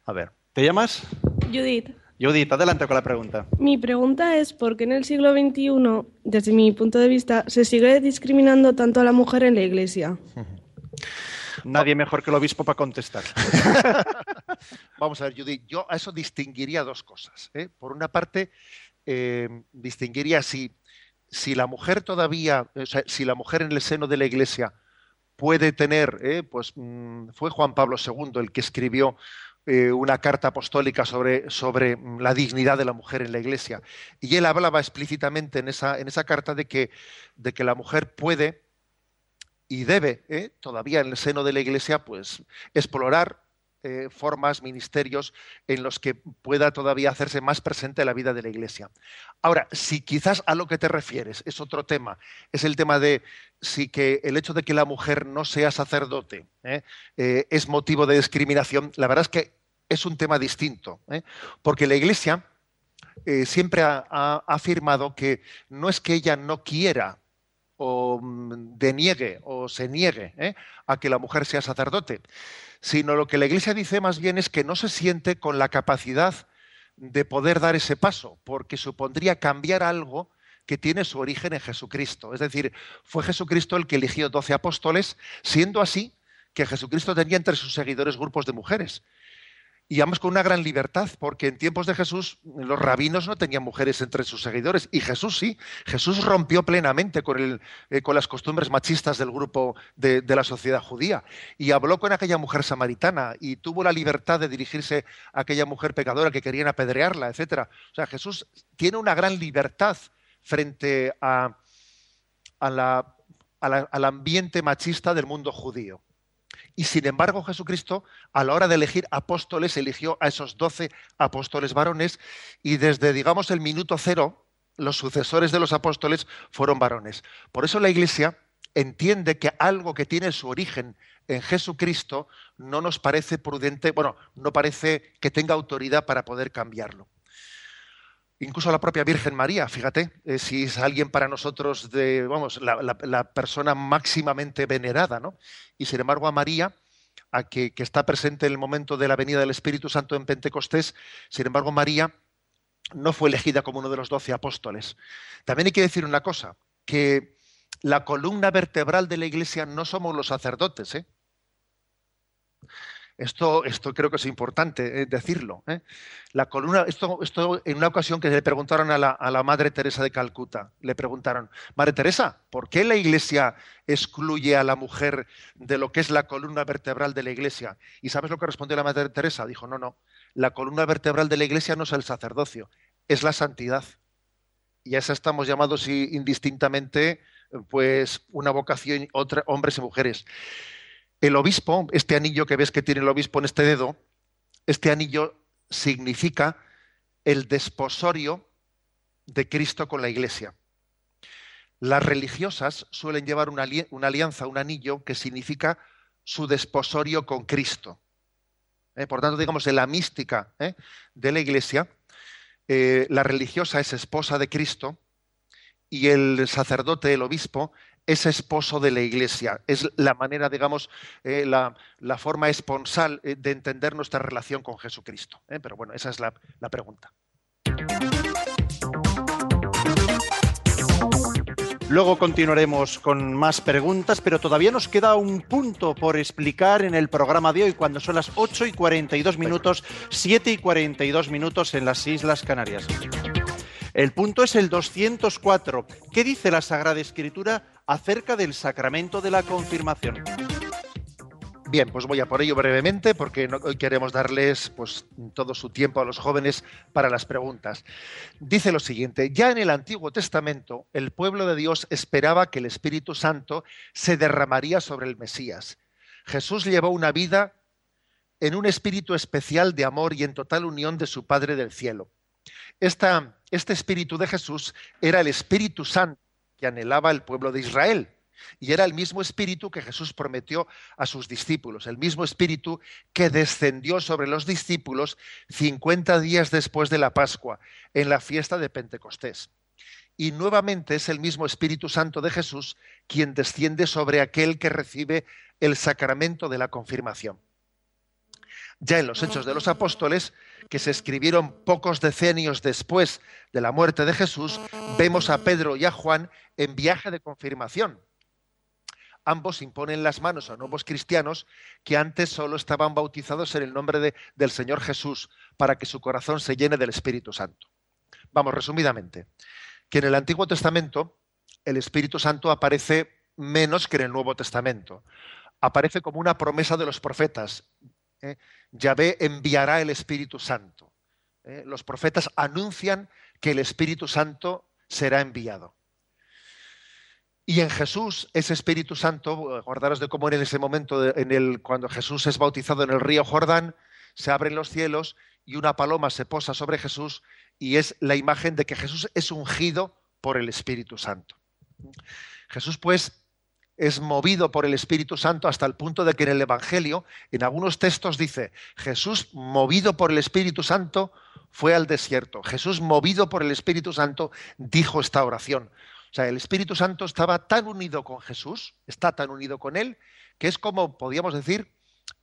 A ver. ¿Te llamas? Judith. Judith, adelante con la pregunta. Mi pregunta es por qué en el siglo XXI, desde mi punto de vista, se sigue discriminando tanto a la mujer en la Iglesia. Nadie mejor que el obispo para contestar. Vamos a ver, Judith, yo a eso distinguiría dos cosas. ¿eh? Por una parte, eh, distinguiría si si la mujer todavía, si la mujer en el seno de la iglesia puede tener, eh, pues mm, fue Juan Pablo II el que escribió eh, una carta apostólica sobre, sobre, la dignidad de la mujer en la iglesia. Y él hablaba explícitamente en esa, en esa carta de que, de que la mujer puede y debe, eh, todavía en el seno de la iglesia, pues explorar eh, formas, ministerios en los que pueda todavía hacerse más presente la vida de la Iglesia. Ahora, si quizás a lo que te refieres es otro tema, es el tema de si que el hecho de que la mujer no sea sacerdote ¿eh? Eh, es motivo de discriminación, la verdad es que es un tema distinto, porque la Iglesia siempre ha, afirmado que no es que ella no quiera o mm, deniegue o se niegue a que la mujer sea sacerdote, sino lo que la Iglesia dice más bien es que no se siente con la capacidad de poder dar ese paso, porque supondría cambiar algo que tiene su origen en Jesucristo. Es decir, fue Jesucristo el que eligió doce apóstoles, siendo así que Jesucristo tenía entre sus seguidores grupos de mujeres. Y además con una gran libertad, porque en tiempos de Jesús los rabinos no tenían mujeres entre sus seguidores, y Jesús sí. Jesús rompió plenamente con, eh, las costumbres machistas del grupo de, la sociedad judía, y habló con aquella mujer samaritana, y tuvo la libertad de dirigirse a aquella mujer pecadora que querían apedrearla, etc. O sea, Jesús tiene una gran libertad frente al ambiente machista del mundo judío. Y sin embargo, Jesucristo, a la hora de elegir apóstoles, eligió a esos doce apóstoles varones y desde, digamos, el minuto cero, los sucesores de los apóstoles fueron varones. Por eso la Iglesia entiende que algo que tiene su origen en Jesucristo no nos parece prudente, bueno, no parece que tenga autoridad para poder cambiarlo. Incluso la propia Virgen María, fíjate, eh, si es alguien para nosotros de, vamos, la, persona máximamente venerada, ¿no? Y sin embargo a María, a que, que, está presente en el momento de la venida del Espíritu Santo en Pentecostés, sin embargo María no fue elegida como uno de los doce apóstoles. También hay que decir una cosa, que la columna vertebral de la Iglesia no somos los sacerdotes, ¿eh? Esto, esto creo que es importante eh, decirlo. ¿eh? La columna, esto, esto en una ocasión que le preguntaron a la, a la, Madre Teresa de Calcuta, le preguntaron, Madre Teresa, ¿por qué la Iglesia excluye a la mujer de lo que es la columna vertebral de la Iglesia? ¿Y sabes lo que respondió la Madre Teresa? Dijo, no, no, la columna vertebral de la Iglesia no es el sacerdocio, es la santidad. Y a esa estamos llamados indistintamente, pues, una vocación, otra, hombres y mujeres el obispo, este anillo que ves que tiene el obispo en este dedo, este anillo significa el desposorio de Cristo con la iglesia. Las religiosas suelen llevar una, alianza, un anillo que significa su desposorio con Cristo. ¿Eh? Por tanto, digamos, en la mística ¿eh? de la iglesia, eh, la religiosa es esposa de Cristo y el sacerdote, el obispo, es esposo de la iglesia. Es la manera, digamos, eh, la, la, forma esponsal eh, de entender nuestra relación con Jesucristo. ¿eh? Pero bueno, esa es la, la pregunta. Luego continuaremos con más preguntas, pero todavía nos queda un punto por explicar en el programa de hoy, cuando son las 8 y 42 minutos, 7 y 42 minutos en las Islas Canarias. El punto es el 204. ¿Qué dice la Sagrada Escritura acerca del sacramento de la confirmación? Bien, pues voy a por ello brevemente porque hoy queremos darles pues, todo su tiempo a los jóvenes para las preguntas. Dice lo siguiente, ya en el Antiguo Testamento el pueblo de Dios esperaba que el Espíritu Santo se derramaría sobre el Mesías. Jesús llevó una vida en un espíritu especial de amor y en total unión de su Padre del cielo. Este espíritu de Jesús era el Espíritu Santo que anhelaba el pueblo de Israel. Y era el mismo espíritu que Jesús prometió a sus discípulos, el mismo espíritu que descendió sobre los discípulos 50 días después de la Pascua, en la fiesta de Pentecostés. Y nuevamente es el mismo Espíritu Santo de Jesús quien desciende sobre aquel que recibe el sacramento de la confirmación. Ya en los Hechos de los Apóstoles, que se escribieron pocos decenios después de la muerte de Jesús, vemos a Pedro y a Juan en viaje de confirmación. Ambos imponen las manos a nuevos cristianos que antes solo estaban bautizados en el nombre de, del Señor Jesús para que su corazón se llene del Espíritu Santo. Vamos, resumidamente, que en el Antiguo Testamento el Espíritu Santo aparece menos que en el Nuevo Testamento. Aparece como una promesa de los profetas. ¿Eh? Yahvé enviará el Espíritu Santo. ¿eh? Los profetas anuncian que el Espíritu Santo será enviado. Y en Jesús, ese Espíritu Santo, acordaros de cómo en ese momento, en el, cuando Jesús es bautizado en el río Jordán, se abren los cielos y una paloma se posa sobre Jesús y es la imagen de que Jesús es ungido por el Espíritu Santo. Jesús, pues, es movido por el Espíritu Santo hasta el punto de que en el Evangelio, en algunos textos dice, Jesús movido por el Espíritu Santo fue al desierto. Jesús movido por el Espíritu Santo dijo esta oración. O sea, el Espíritu Santo estaba tan unido con Jesús, está tan unido con él, que es como, podríamos decir,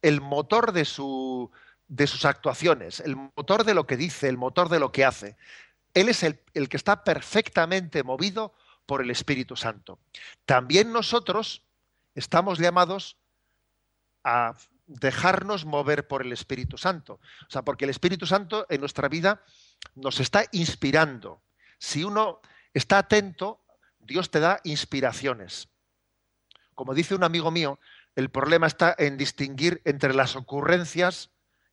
el motor de, su, de sus actuaciones, el motor de lo que dice, el motor de lo que hace. Él es el, el que está perfectamente movido por el Espíritu Santo. También nosotros estamos llamados a dejarnos mover por el Espíritu Santo. O sea, porque el Espíritu Santo en nuestra vida nos está inspirando. Si uno está atento, Dios te da inspiraciones. Como dice un amigo mío, el problema está en distinguir entre las ocurrencias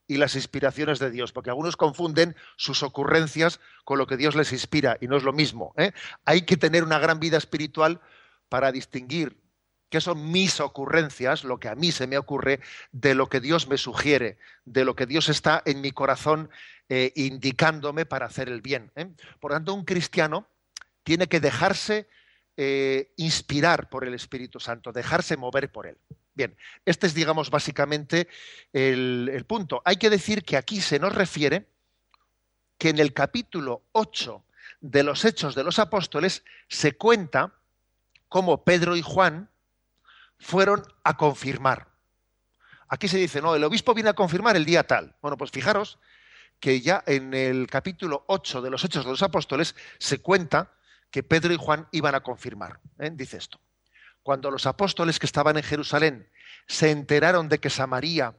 y las inspiraciones de Dios, porque algunos confunden sus ocurrencias con lo que Dios les inspira y no es lo mismo. ¿eh? Hay que tener una gran vida espiritual para distinguir qué son mis ocurrencias, lo que a mí se me ocurre, de lo que Dios me sugiere, de lo que Dios está en mi corazón eh, indicándome para hacer el bien. ¿eh? Por tanto, un cristiano tiene que dejarse inspirar por el Espíritu Santo, dejarse mover por él. Bien, este es, digamos, básicamente el, punto. Hay que decir que aquí se nos refiere que en el capítulo 8 de los Hechos de los Apóstoles se cuenta cómo Pedro y Juan fueron a confirmar. Aquí se dice, no, el obispo viene a confirmar el día tal. Bueno, pues fijaros que ya en el capítulo 8 de los Hechos de los Apóstoles se cuenta que Pedro y Juan iban a confirmar. ¿eh? Dice esto cuando los apóstoles que estaban en Jerusalén se enteraron de que Samaría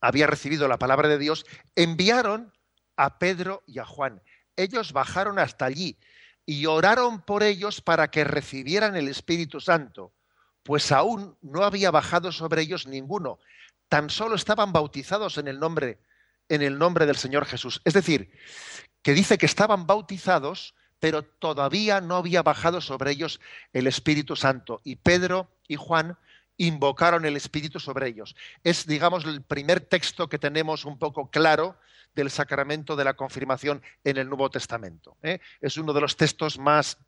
había recibido la palabra de Dios, enviaron a Pedro y a Juan. Ellos bajaron hasta allí y oraron por ellos para que recibieran el Espíritu Santo, pues aún no había bajado sobre ellos ninguno, tan solo estaban bautizados en el nombre en el nombre del Señor Jesús. Es decir, que dice que estaban bautizados pero todavía no había bajado sobre ellos el Espíritu Santo. Y Pedro y Juan invocaron el Espíritu sobre ellos. Es, digamos, el primer texto que tenemos un poco claro del sacramento de la confirmación en el Nuevo Testamento. ¿eh? Es uno de los textos más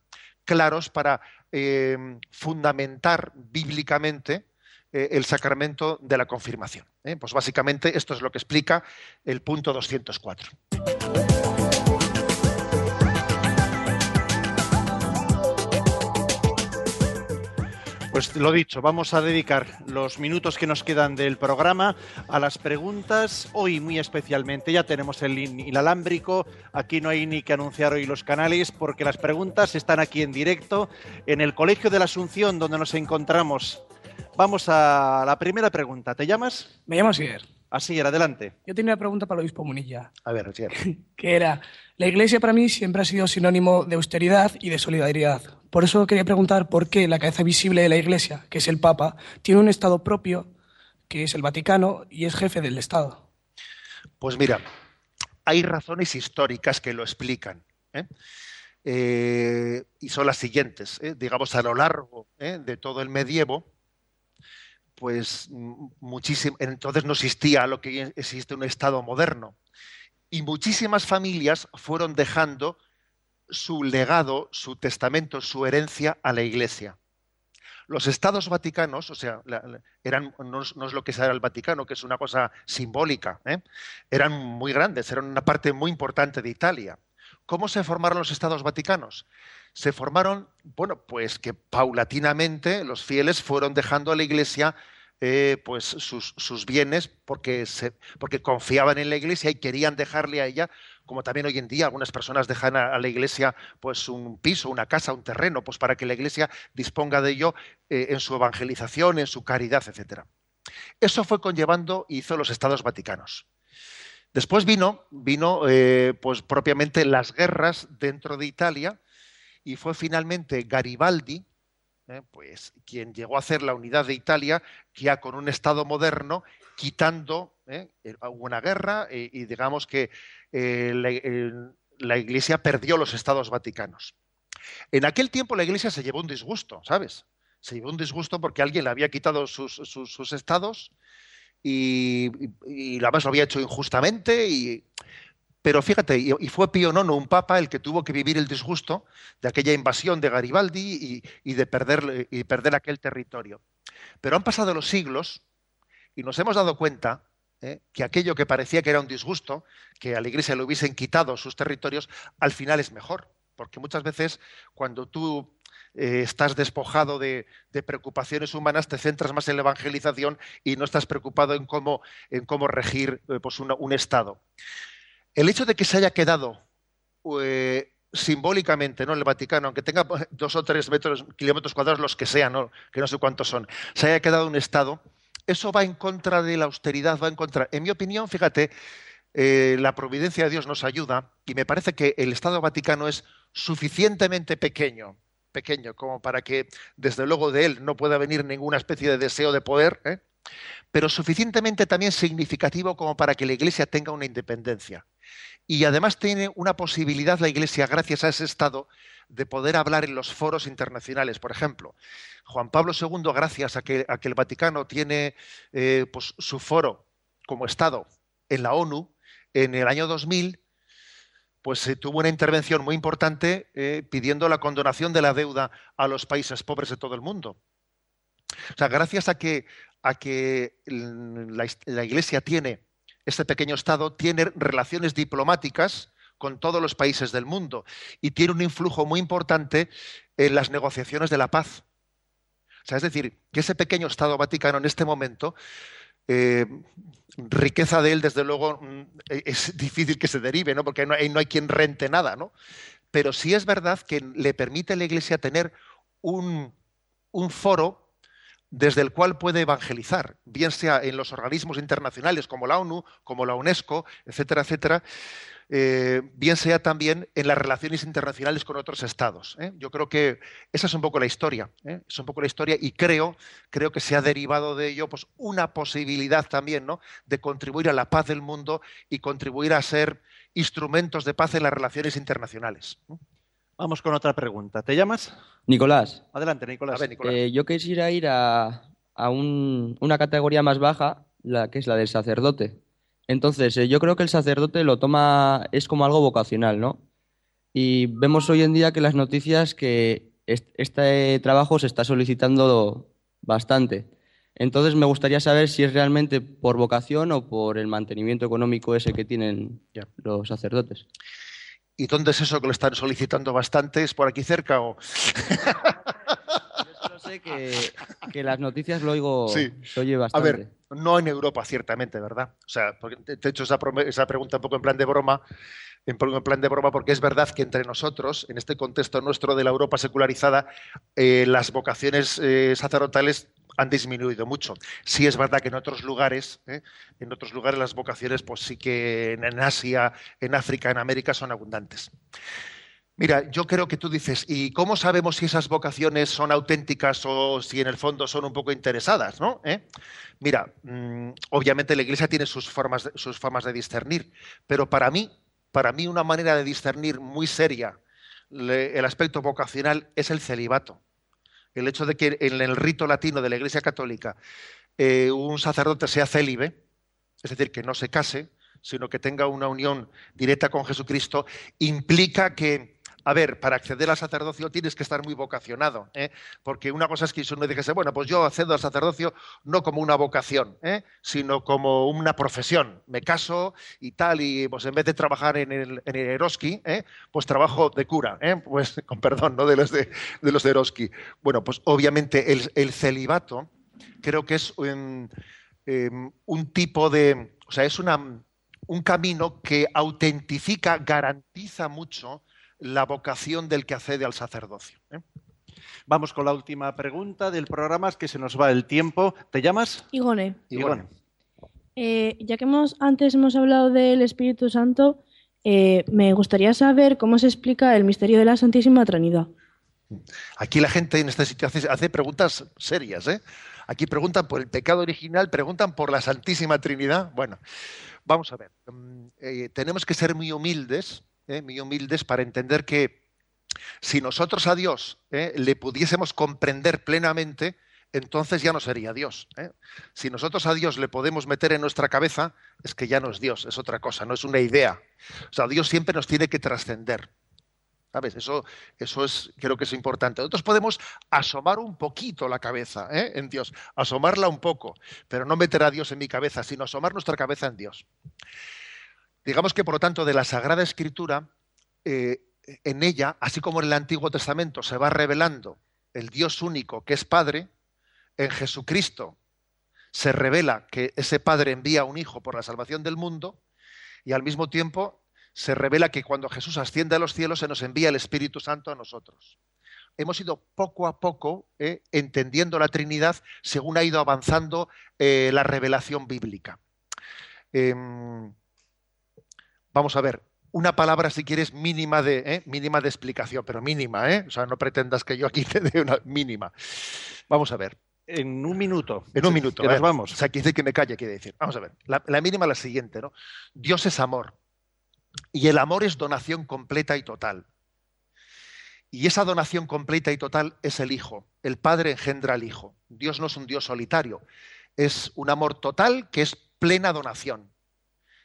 claros para eh, fundamentar bíblicamente eh, el sacramento de la confirmación. Pues básicamente esto es lo que explica el punto 204. Pues lo dicho, vamos a dedicar los minutos que nos quedan del programa a las preguntas, hoy muy especialmente. Ya tenemos el inalámbrico, aquí no hay ni que anunciar hoy los canales porque las preguntas están aquí en directo en el Colegio de la Asunción donde nos encontramos. Vamos a la primera pregunta. ¿Te llamas? Me llamo. Así era, adelante. Yo tenía una pregunta para el obispo Munilla. A ver, que era, la Iglesia para mí siempre ha sido sinónimo de austeridad y de solidaridad. Por eso quería preguntar por qué la cabeza visible de la Iglesia, que es el Papa, tiene un Estado propio, que es el Vaticano, y es jefe del Estado. Pues mira, hay razones históricas que lo explican. ¿eh? Eh, y son las siguientes. ¿eh? Digamos, a lo largo de todo el medievo, pues muchísimo, entonces no existía lo que existe un Estado moderno. Y muchísimas familias fueron dejando su legado, su testamento, su herencia a la Iglesia. Los estados vaticanos, o sea, eran, no, es lo que era el Vaticano, que es una cosa simbólica, ¿eh? eran muy grandes, eran una parte muy importante de Italia. ¿Cómo se formaron los estados vaticanos? Se formaron, bueno, pues que paulatinamente los fieles fueron dejando a la Iglesia eh, pues sus, bienes porque, se, porque confiaban en la iglesia y querían dejarle a ella, como también hoy en día algunas personas dejan a, la iglesia pues un piso, una casa, un terreno, pues para que la iglesia disponga de ello eh, en su evangelización, en su caridad, etc. Eso fue conllevando hizo los estados vaticanos. Después vino, vino eh, pues propiamente las guerras dentro de Italia y fue finalmente Garibaldi, ¿eh? pues quien llegó a hacer la unidad de Italia, ya con un Estado moderno, quitando ¿eh? una guerra y, digamos que eh, la, Iglesia perdió los Estados Vaticanos. En aquel tiempo la Iglesia se llevó un disgusto, ¿sabes? Se llevó un disgusto porque alguien le había quitado sus, estados y, y, y, además lo había hecho injustamente y pero fíjate, y fue Pío IX, un papa, el que tuvo que vivir el disgusto de aquella invasión de Garibaldi y, de perder, y perder aquel territorio. Pero han pasado los siglos y nos hemos dado cuenta ¿eh? que aquello que parecía que era un disgusto, que a la Iglesia le hubiesen quitado sus territorios, al final es mejor. Porque muchas veces cuando tú eh, estás despojado de, preocupaciones humanas, te centras más en la evangelización y no estás preocupado en cómo, regir eh, pues un Estado. El hecho de que se haya quedado eh, simbólicamente, ¿no? El Vaticano, aunque tenga dos o tres metros, kilómetros cuadrados, los que sean, que no sé cuántos son, se haya quedado un Estado, eso va en contra de la austeridad, va en contra. En mi opinión, fíjate, eh, la providencia de Dios nos ayuda y me parece que el Estado Vaticano es suficientemente pequeño, pequeño, como para que desde luego de él no pueda venir ninguna especie de deseo de poder, ¿eh? pero suficientemente también significativo como para que la Iglesia tenga una independencia. Y además tiene una posibilidad la Iglesia, gracias a ese Estado, de poder hablar en los foros internacionales. Por ejemplo, Juan Pablo II, gracias a que, el Vaticano tiene eh, pues, su foro como Estado en la ONU, en el año 2000, pues se tuvo una intervención muy importante eh, pidiendo la condonación de la deuda a los países pobres de todo el mundo. O sea, gracias a que, a que la Iglesia tiene este pequeño Estado, tiene relaciones diplomáticas con todos los países del mundo y tiene un influjo muy importante en las negociaciones de la paz. O sea, es decir, que ese pequeño Estado Vaticano en este momento, eh, riqueza de él, desde luego, mm, es difícil que se derive, ¿no? porque no hay, no hay quien rente nada, ¿no? Pero sí es verdad que le permite a la Iglesia tener un, un foro desde el cual puede evangelizar, bien sea en los organismos internacionales como la ONU, como la UNESCO, etcétera, etcétera, eh, bien sea también en las relaciones internacionales con otros estados. ¿eh? Yo creo que esa es un poco la historia, ¿eh? es un poco la historia y creo, creo que se ha derivado de ello pues, una posibilidad también ¿no? de contribuir a la paz del mundo y contribuir a ser instrumentos de paz en las relaciones internacionales. Vamos con otra pregunta. ¿Te llamas? Nicolás. Adelante, Nicolás. yo quisiera ir a, una categoría más baja, la que es la del sacerdote. Entonces, eh, yo creo que el sacerdote lo toma, es como algo vocacional, ¿no? Y vemos hoy en día que las noticias que este trabajo se está solicitando bastante. Entonces, me gustaría saber si es realmente por vocación o por el mantenimiento económico ese que tienen los sacerdotes. ¿Y dónde es eso que lo están solicitando bastante? ¿Es por aquí cerca o...? sé que, las noticias lo oigo, sí. oye bastante. A ver, no en Europa, ciertamente, ¿verdad? O sea, te he hecho esa, pregunta un poco en plan de broma, en plan de broma, porque es verdad que entre nosotros, en este contexto nuestro de la Europa secularizada, eh, las vocaciones eh, sacerdotales han disminuido mucho. Sí es verdad que en otros lugares, ¿eh? en otros lugares las vocaciones, pues sí que en Asia, en África, en América son abundantes. Mira, yo creo que tú dices, ¿y cómo sabemos si esas vocaciones son auténticas o si en el fondo son un poco interesadas? ¿no? ¿Eh? Mira, mm, obviamente la Iglesia tiene sus formas, de, sus formas de discernir, pero para mí, para mí una manera de discernir muy seria el aspecto vocacional es el celibato. El hecho de que en el rito latino de la Iglesia Católica eh, un sacerdote sea célibe, es decir, que no se case, sino que tenga una unión directa con Jesucristo, implica que a ver, para acceder al sacerdocio tienes que estar muy vocacionado, ¿eh? porque una cosa es que uno dijese, bueno, pues yo accedo al sacerdocio no como una vocación, ¿eh? sino como una profesión. Me caso y tal, y pues en vez de trabajar en el, en Eroski, ¿eh? pues trabajo de cura, pues con perdón, ¿no? De los de, los de Eroski. Bueno, pues obviamente el, celibato creo que es un, em, tipo de, o sea, es una, un camino que autentifica, garantiza mucho la vocación del que accede al sacerdocio. ¿eh? Vamos con la última pregunta del programa, es que se nos va el tiempo. ¿Te llamas? Igone. Igone. Eh, ya que hemos, antes hemos hablado del Espíritu Santo, eh, me gustaría saber cómo se explica el misterio de la Santísima Trinidad. Aquí la gente en esta situación hace preguntas serias. Aquí preguntan por el pecado original, preguntan por la Santísima Trinidad. Bueno, vamos a ver. Mm, tenemos que ser muy humildes ¿eh? muy humildes, para entender que si nosotros a Dios ¿eh? le pudiésemos comprender plenamente, entonces ya no sería Dios. ¿eh? Si nosotros a Dios le podemos meter en nuestra cabeza, es que ya no es Dios, es otra cosa, no es una idea. O sea, Dios siempre nos tiene que trascender. ¿Sabes? Eso, eso es, creo que es importante. Nosotros podemos asomar un poquito la cabeza en Dios, asomarla un poco, pero no meter a Dios en mi cabeza, sino asomar nuestra cabeza en Dios. Digamos que, por lo tanto, de la Sagrada Escritura, eh, en ella, así como en el Antiguo Testamento se va revelando el Dios único que es Padre, en Jesucristo se revela que ese Padre envía a un Hijo por la salvación del mundo, y al mismo tiempo se revela que cuando Jesús asciende a los cielos se nos envía el Espíritu Santo a nosotros. hemos ido poco a poco eh, entendiendo la Trinidad según ha ido avanzando eh, la revelación bíblica. Em, vamos a ver, una palabra, si quieres, mínima de, eh, mínima de explicación, pero mínima, ¿eh? O sea, no pretendas que yo aquí te dé una mínima. Vamos a ver. En un minuto. En un minuto. Que nos vamos. O sea, quiere decir que me calle, quiere decir. Vamos a ver. La, la mínima es la siguiente, ¿no? Dios es amor. Y el amor es donación completa y total. Y esa donación completa y total es el Hijo. El Padre engendra al Hijo. Dios no es un Dios solitario. Es un amor total que es plena donación.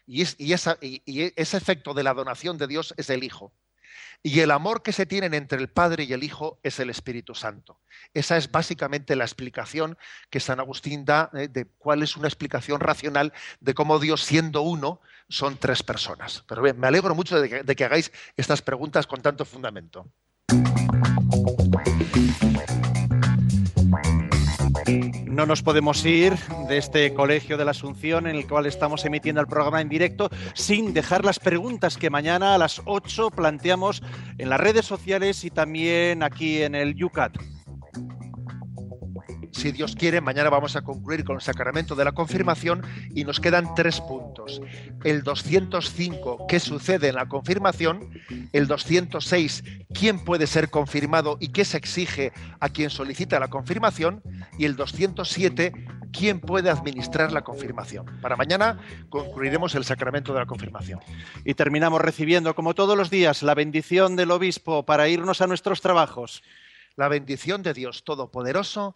Y, es, y, esa, y ese efecto de la donación de Dios es el Hijo. Y el amor que se tienen entre el Padre y el Hijo es el Espíritu Santo. Esa es básicamente la explicación que San Agustín da eh, de cuál es una explicación racional de cómo Dios, siendo uno, son tres personas. Pero bien, me alegro mucho de que, de que hagáis estas preguntas con tanto fundamento. No nos podemos ir de este Colegio de la Asunción en el cual estamos emitiendo el programa en directo sin dejar las preguntas que mañana a las 8 planteamos en las redes sociales y también aquí en el UCAT. Si Dios quiere, mañana vamos a concluir con el sacramento de la confirmación y nos quedan tres puntos. El 205, ¿qué sucede en la confirmación? El 206, ¿quién puede ser confirmado y qué se exige a quien solicita la confirmación? Y el 207, ¿quién puede administrar la confirmación? Para mañana concluiremos el sacramento de la confirmación. Y terminamos recibiendo, como todos los días, la bendición del obispo para irnos a nuestros trabajos. La bendición de Dios Todopoderoso,